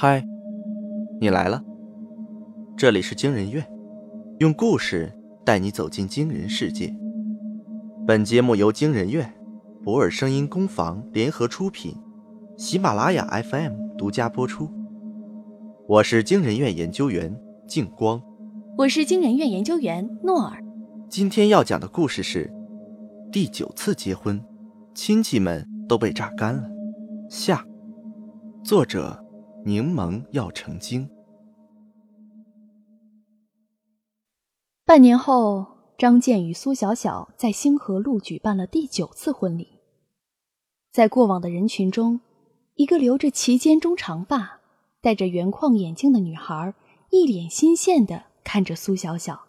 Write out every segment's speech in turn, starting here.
嗨，你来了。这里是惊人院，用故事带你走进惊人世界。本节目由惊人院、博尔声音工坊联合出品，喜马拉雅 FM 独家播出。我是惊人院研究员静光，我是惊人院研究员诺尔。今天要讲的故事是第九次结婚，亲戚们都被榨干了。下，作者。柠檬要成精。半年后，张健与苏小小在星河路举办了第九次婚礼。在过往的人群中，一个留着齐肩中长发、戴着圆框眼镜的女孩，一脸新鲜的看着苏小小，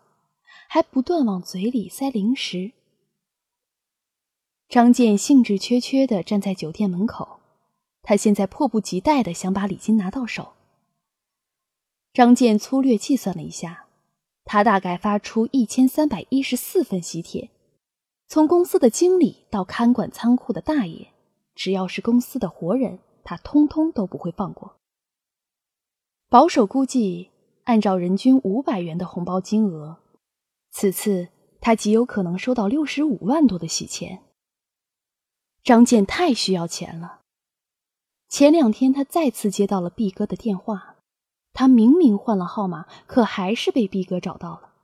还不断往嘴里塞零食。张健兴致缺缺的站在酒店门口。他现在迫不及待的想把礼金拿到手。张健粗略计算了一下，他大概发出一千三百一十四份喜帖，从公司的经理到看管仓库的大爷，只要是公司的活人，他通通都不会放过。保守估计，按照人均五百元的红包金额，此次他极有可能收到六十五万多的喜钱。张健太需要钱了。前两天，他再次接到了毕哥的电话。他明明换了号码，可还是被毕哥找到了。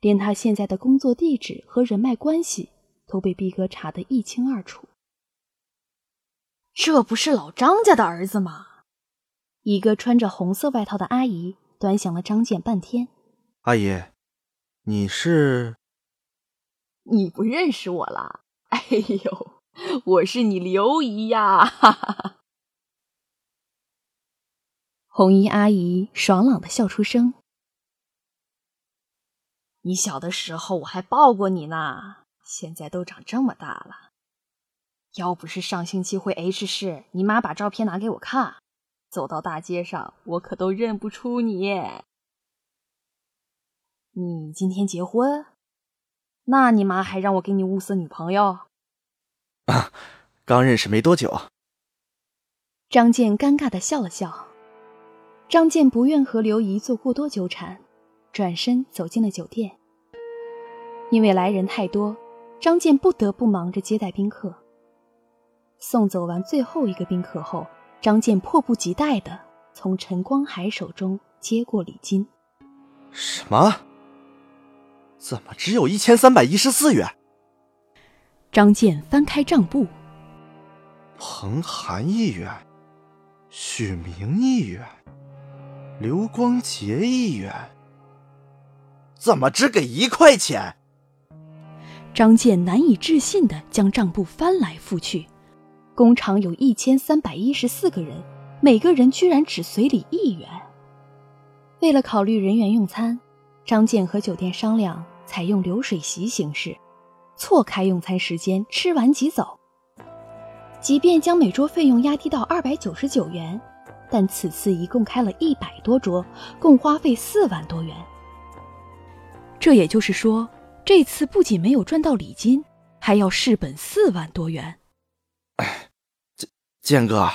连他现在的工作地址和人脉关系都被毕哥查得一清二楚。这不是老张家的儿子吗？一个穿着红色外套的阿姨端详了张健半天。阿姨，你是？你不认识我了？哎呦！我是你刘姨呀！哈哈哈。红衣阿姨爽朗的笑出声。你小的时候我还抱过你呢，现在都长这么大了。要不是上星期回 H 市，你妈把照片拿给我看，走到大街上我可都认不出你。你今天结婚？那你妈还让我给你物色女朋友？啊，刚认识没多久。张健尴尬的笑了笑。张健不愿和刘姨做过多纠缠，转身走进了酒店。因为来人太多，张健不得不忙着接待宾客。送走完最后一个宾客后，张健迫不及待的从陈光海手中接过礼金。什么？怎么只有一千三百一十四元？张健翻开账簿，彭寒一元，许明一元，刘光杰一元，怎么只给一块钱？张健难以置信的将账簿翻来覆去，工厂有一千三百一十四个人，每个人居然只随礼一元。为了考虑人员用餐，张健和酒店商量采用流水席形式。错开用餐时间，吃完即走。即便将每桌费用压低到二百九十九元，但此次一共开了一百多桌，共花费四万多元。这也就是说，这次不仅没有赚到礼金，还要蚀本四万多元。哎，建建哥，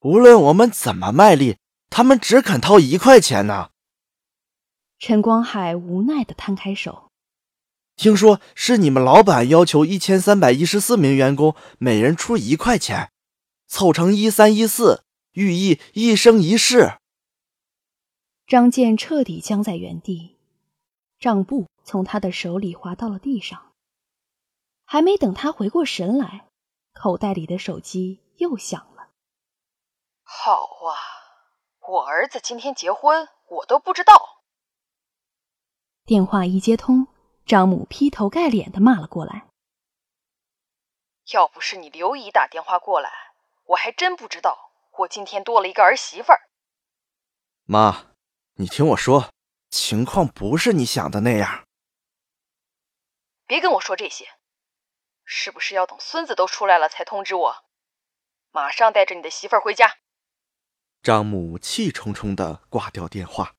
无论我们怎么卖力，他们只肯掏一块钱呢。陈光海无奈的摊开手。听说是你们老板要求一千三百一十四名员工每人出一块钱，凑成一三一四，寓意一生一世。张健彻底僵在原地，账簿从他的手里滑到了地上。还没等他回过神来，口袋里的手机又响了。好啊，我儿子今天结婚，我都不知道。电话一接通。张母劈头盖脸的骂了过来：“要不是你刘姨打电话过来，我还真不知道我今天多了一个儿媳妇儿。”妈，你听我说，情况不是你想的那样。别跟我说这些，是不是要等孙子都出来了才通知我？马上带着你的媳妇儿回家。张母气冲冲的挂掉电话。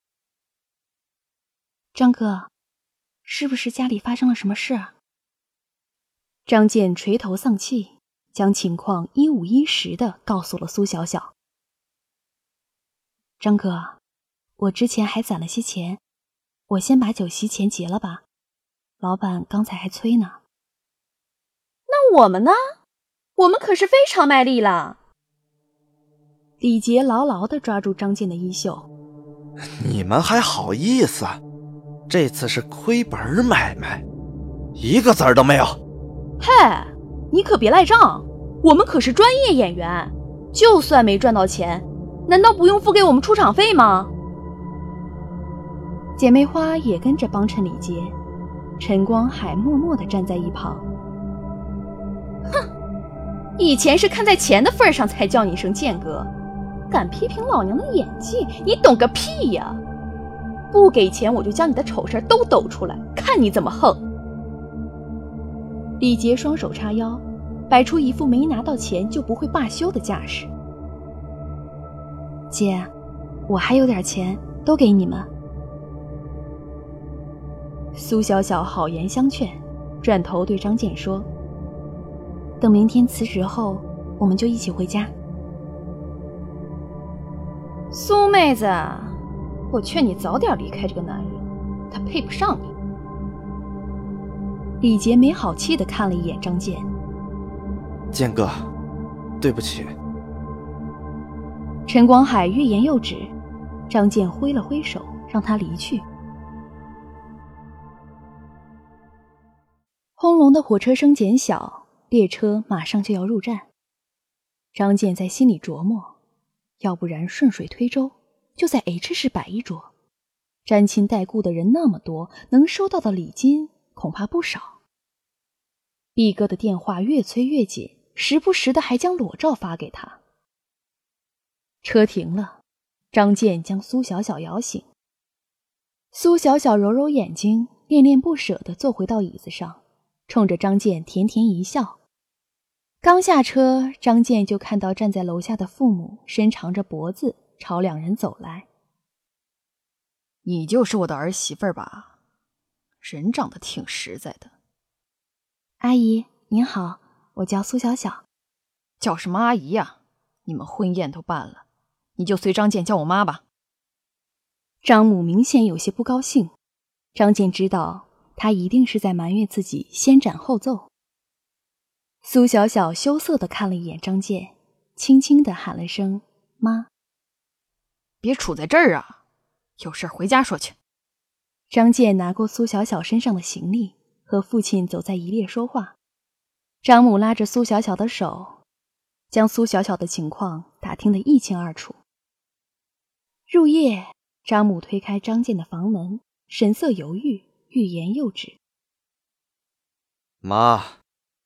张哥。是不是家里发生了什么事啊？张健垂头丧气，将情况一五一十的告诉了苏小小。张哥，我之前还攒了些钱，我先把酒席钱结了吧。老板刚才还催呢。那我们呢？我们可是非常卖力了。李杰牢牢的抓住张健的衣袖。你们还好意思？这次是亏本买卖，一个子儿都没有。嘿，你可别赖账，我们可是专业演员，就算没赚到钱，难道不用付给我们出场费吗？姐妹花也跟着帮衬李杰，陈光海默默的站在一旁。哼，以前是看在钱的份上才叫你一声剑哥。敢批评老娘的演技，你懂个屁呀！不给钱，我就将你的丑事都抖出来，看你怎么横！李杰双手叉腰，摆出一副没拿到钱就不会罢休的架势。姐，我还有点钱，都给你们。苏小小好言相劝，转头对张健说：“等明天辞职后，我们就一起回家。”苏妹子，我劝你早点离开这个男人，他配不上你。李杰没好气的看了一眼张健，健哥，对不起。陈光海欲言又止，张健挥了挥手，让他离去。轰隆的火车声减小，列车马上就要入站。张健在心里琢磨。要不然顺水推舟，就在 H 市摆一桌，沾亲带故的人那么多，能收到的礼金恐怕不少。毕哥的电话越催越紧，时不时的还将裸照发给他。车停了，张健将苏小小摇醒。苏小小揉揉眼睛，恋恋不舍地坐回到椅子上，冲着张健甜甜一笑。刚下车，张健就看到站在楼下的父母伸长着脖子朝两人走来。你就是我的儿媳妇儿吧？人长得挺实在的。阿姨您好，我叫苏小小。叫什么阿姨呀？你们婚宴都办了，你就随张健叫我妈吧。张母明显有些不高兴，张健知道他一定是在埋怨自己先斩后奏。苏小小羞涩的看了一眼张健，轻轻的喊了声“妈”。别杵在这儿啊！有事回家说去。张健拿过苏小小身上的行李，和父亲走在一列说话。张母拉着苏小小的手，将苏小小的情况打听得一清二楚。入夜，张母推开张健的房门，神色犹豫，欲言又止。妈。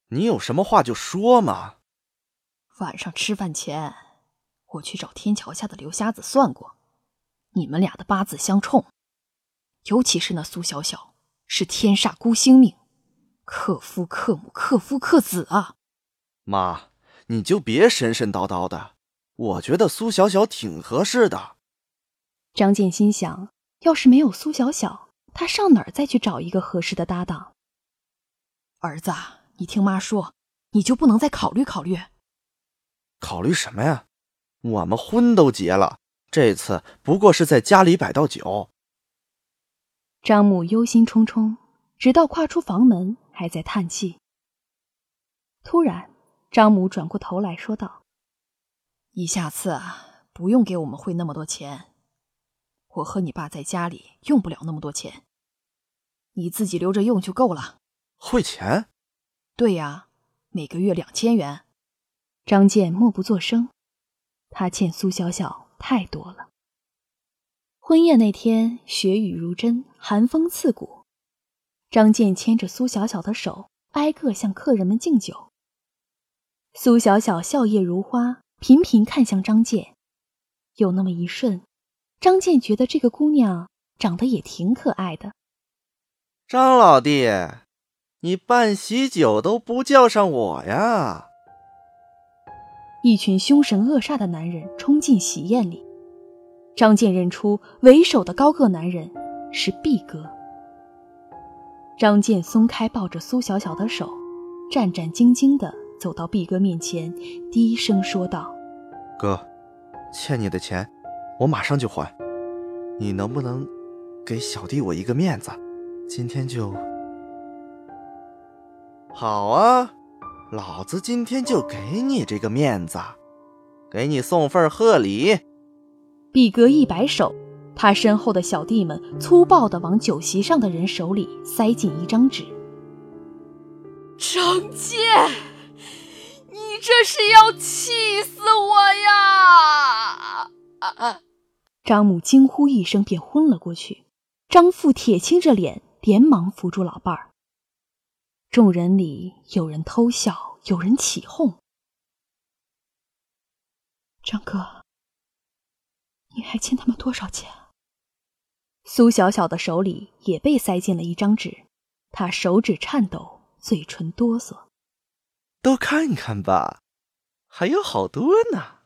你有什么话就说嘛。晚上吃饭前，我去找天桥下的刘瞎子算过，你们俩的八字相冲，尤其是那苏小小是天煞孤星命，克夫克母克夫克子啊。妈，你就别神神叨叨的，我觉得苏小小挺合适的。张健心想，要是没有苏小小，他上哪儿再去找一个合适的搭档？儿子。你听妈说，你就不能再考虑考虑？考虑什么呀？我们婚都结了，这次不过是在家里摆道酒。张母忧心忡忡，直到跨出房门，还在叹气。突然，张母转过头来说道：“你下次啊，不用给我们汇那么多钱。我和你爸在家里用不了那么多钱，你自己留着用就够了。汇钱？”对呀，每个月两千元。张健默不作声，他欠苏小小太多了。婚宴那天，雪雨如针，寒风刺骨。张健牵着苏小小的手，挨个向客人们敬酒。苏小小笑靥如花，频频看向张健。有那么一瞬，张健觉得这个姑娘长得也挺可爱的。张老弟。你办喜酒都不叫上我呀！一群凶神恶煞的男人冲进喜宴里，张健认出为首的高个男人是毕哥。张健松开抱着苏小小的手，战战兢兢地走到毕哥面前，低声说道：“哥，欠你的钱，我马上就还。你能不能给小弟我一个面子？今天就好啊，老子今天就给你这个面子，给你送份贺礼。比格一摆手，他身后的小弟们粗暴地往酒席上的人手里塞进一张纸。张健，你这是要气死我呀！啊！张母惊呼一声，便昏了过去。张父铁青着脸，连忙扶住老伴儿。众人里有人偷笑，有人起哄。张哥，你还欠他们多少钱？苏小小的手里也被塞进了一张纸，她手指颤抖，嘴唇哆嗦。都看看吧，还有好多呢。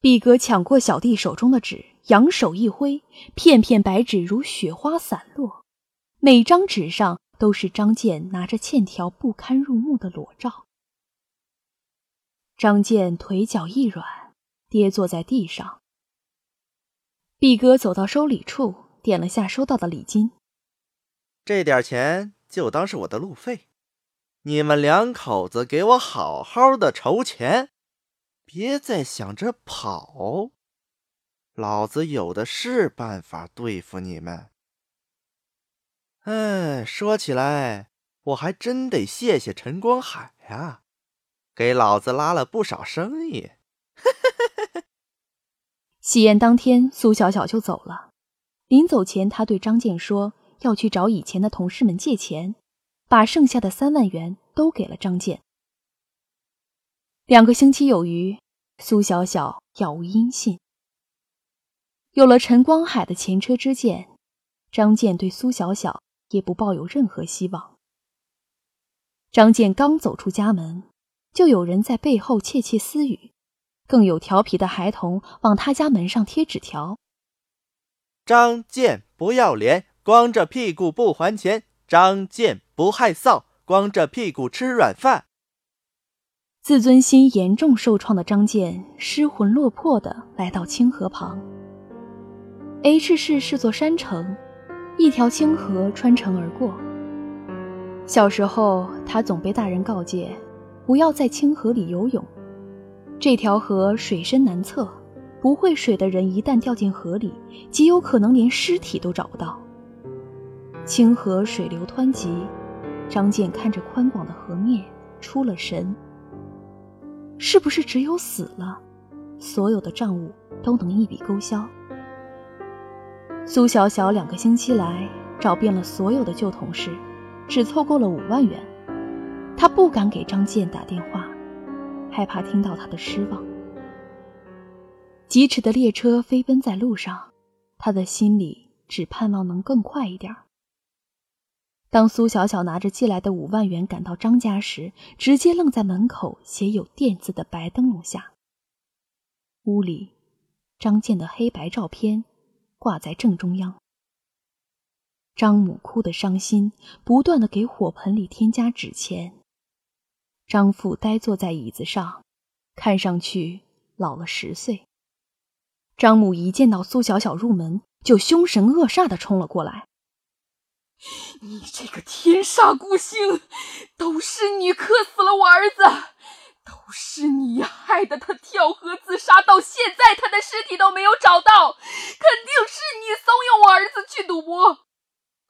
毕哥抢过小弟手中的纸。扬手一挥，片片白纸如雪花散落，每张纸上都是张健拿着欠条不堪入目的裸照。张健腿脚一软，跌坐在地上。毕哥走到收礼处，点了下收到的礼金，这点钱就当是我的路费，你们两口子给我好好的筹钱，别再想着跑。老子有的是办法对付你们。哎，说起来，我还真得谢谢陈光海呀，给老子拉了不少生意。喜宴当天，苏小小就走了。临走前，他对张健说要去找以前的同事们借钱，把剩下的三万元都给了张健。两个星期有余，苏小小杳无音信。有了陈光海的前车之鉴，张健对苏小小也不抱有任何希望。张健刚走出家门，就有人在背后窃窃私语，更有调皮的孩童往他家门上贴纸条：“张健不要脸，光着屁股不还钱；张健不害臊，光着屁股吃软饭。”自尊心严重受创的张健失魂落魄地来到清河旁。H 市是座山城，一条清河穿城而过。小时候，他总被大人告诫，不要在清河里游泳。这条河水深难测，不会水的人一旦掉进河里，极有可能连尸体都找不到。清河水流湍急，张健看着宽广的河面，出了神。是不是只有死了，所有的账务都能一笔勾销？苏小小两个星期来找遍了所有的旧同事，只凑够了五万元。她不敢给张健打电话，害怕听到他的失望。疾驰的列车飞奔在路上，他的心里只盼望能更快一点。当苏小小拿着寄来的五万元赶到张家时，直接愣在门口写有“店”字的白灯笼下。屋里，张健的黑白照片。挂在正中央。张母哭得伤心，不断的给火盆里添加纸钱。张父呆坐在椅子上，看上去老了十岁。张母一见到苏小小入门，就凶神恶煞的冲了过来：“你这个天煞孤星，都是你克死了我儿子！”都是你害得他跳河自杀，到现在他的尸体都没有找到，肯定是你怂恿我儿子去赌博。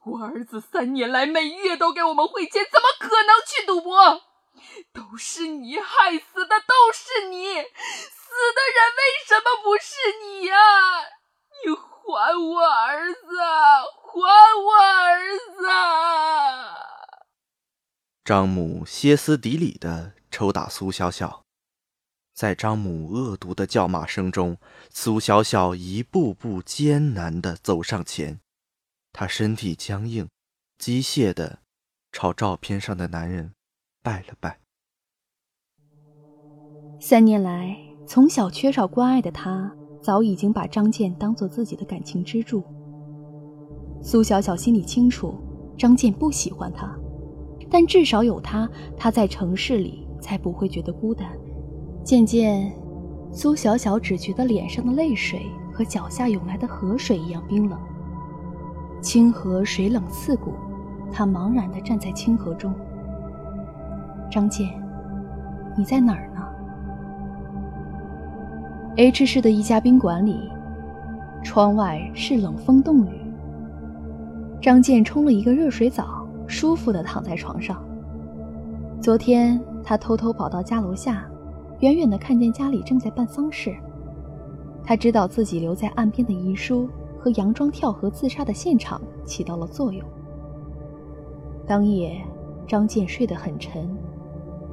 我儿子三年来每月都给我们汇钱，怎么可能去赌博？都是你害死的，都是你！死的人为什么不是你呀？你还我儿子，还我儿子！张母歇斯底里的。抽打苏小小，在张母恶毒的叫骂声中，苏小小一步步艰难地走上前，她身体僵硬，机械地朝照片上的男人拜了拜。三年来，从小缺少关爱的她，早已经把张健当做自己的感情支柱。苏小小心里清楚，张健不喜欢她，但至少有他，他在城市里。才不会觉得孤单。渐渐，苏小小只觉得脸上的泪水和脚下涌来的河水一样冰冷。清河水冷刺骨，他茫然地站在清河中。张健，你在哪儿呢？H 市的一家宾馆里，窗外是冷风冻雨。张健冲了一个热水澡，舒服地躺在床上。昨天他偷偷跑到家楼下，远远地看见家里正在办丧事。他知道自己留在岸边的遗书和佯装跳河自杀的现场起到了作用。当夜，张健睡得很沉，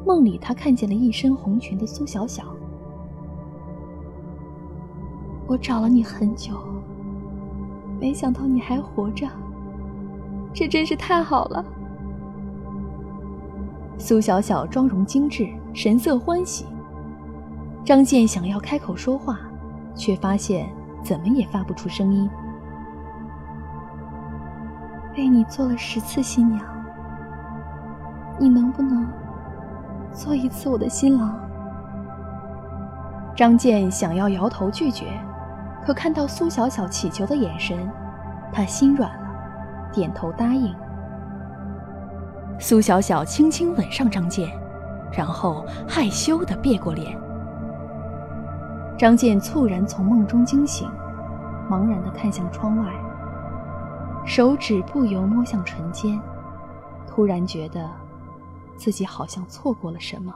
梦里他看见了一身红裙的苏小小。我找了你很久，没想到你还活着，这真是太好了。苏小小妆容精致，神色欢喜。张健想要开口说话，却发现怎么也发不出声音。为你做了十次新娘，你能不能做一次我的新郎？张健想要摇头拒绝，可看到苏小小乞求的眼神，他心软了，点头答应。苏小小轻轻吻上张健，然后害羞地别过脸。张健猝然从梦中惊醒，茫然地看向窗外，手指不由摸向唇间，突然觉得自己好像错过了什么。